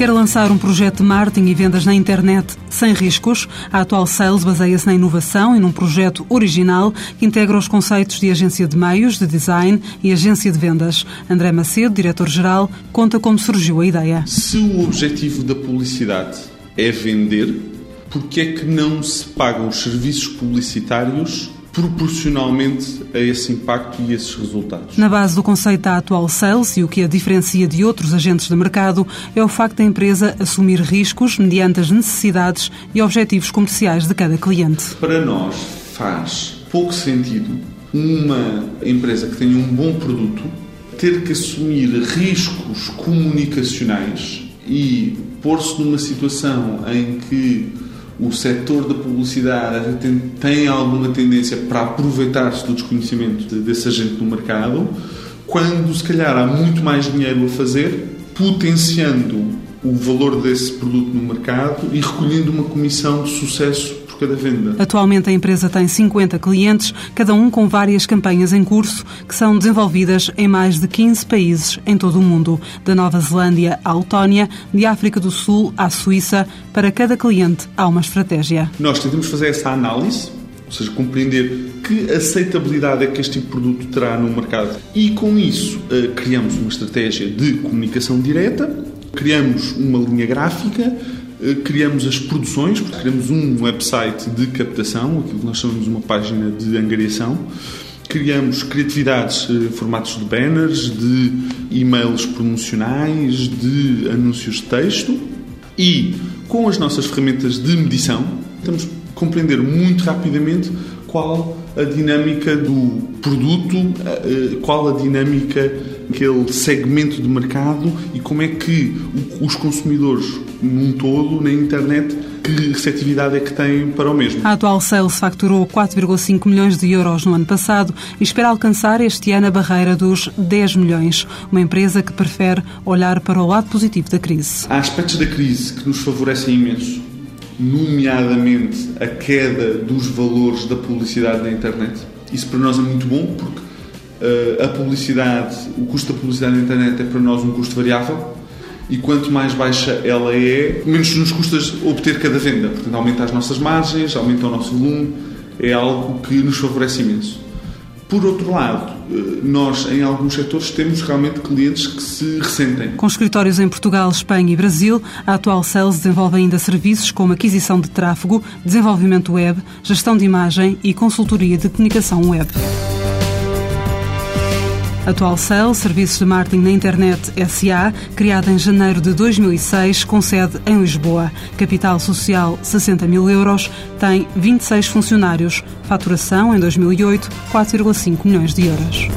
Quer lançar um projeto de marketing e vendas na internet sem riscos? A atual Sales baseia-se na inovação e num projeto original que integra os conceitos de agência de meios, de design e agência de vendas. André Macedo, diretor-geral, conta como surgiu a ideia. Se o objetivo da publicidade é vender, por que é que não se pagam os serviços publicitários proporcionalmente a esse impacto e esses resultados. Na base do conceito da atual sales e o que a diferencia de outros agentes de mercado é o facto da empresa assumir riscos mediante as necessidades e objetivos comerciais de cada cliente. Para nós faz pouco sentido uma empresa que tenha um bom produto ter que assumir riscos comunicacionais e pôr-se numa situação em que o setor da publicidade tem alguma tendência para aproveitar-se do desconhecimento desse agente no mercado, quando se calhar há muito mais dinheiro a fazer, potenciando o valor desse produto no mercado e recolhendo uma comissão de sucesso cada venda. Atualmente a empresa tem 50 clientes, cada um com várias campanhas em curso, que são desenvolvidas em mais de 15 países em todo o mundo, da Nova Zelândia à Letónia, de África do Sul à Suíça. Para cada cliente há uma estratégia. Nós tentamos fazer essa análise, ou seja, compreender que aceitabilidade é que este tipo de produto terá no mercado. E com isso eh, criamos uma estratégia de comunicação direta, criamos uma linha gráfica, criamos as produções, porque criamos um website de captação, aquilo que nós chamamos uma página de angariação. Criamos criatividades, eh, formatos de banners, de e-mails promocionais, de anúncios de texto e com as nossas ferramentas de medição, temos compreender muito rapidamente qual a dinâmica do produto, eh, qual a dinâmica aquele segmento de mercado e como é que os consumidores num todo na internet que receptividade é que têm para o mesmo. A atual Sales facturou 4,5 milhões de euros no ano passado e espera alcançar este ano a barreira dos 10 milhões. Uma empresa que prefere olhar para o lado positivo da crise. Há aspectos da crise que nos favorecem imenso, nomeadamente a queda dos valores da publicidade na internet. Isso para nós é muito bom porque uh, a publicidade, o custo da publicidade na internet é para nós um custo variável e quanto mais baixa ela é, menos nos custa obter cada venda. Portanto, aumenta as nossas margens, aumenta o nosso volume, é algo que nos favorece imenso. Por outro lado, eh, nós em alguns setores temos realmente clientes que se ressentem. Com escritórios em Portugal, Espanha e Brasil, a atual Sales desenvolve ainda serviços como aquisição de tráfego, desenvolvimento web, gestão de imagem e consultoria de comunicação web. Atual Cell, Serviços de Marketing na Internet SA, criada em janeiro de 2006, com sede em Lisboa. Capital social 60 mil euros, tem 26 funcionários. Faturação em 2008, 4,5 milhões de euros.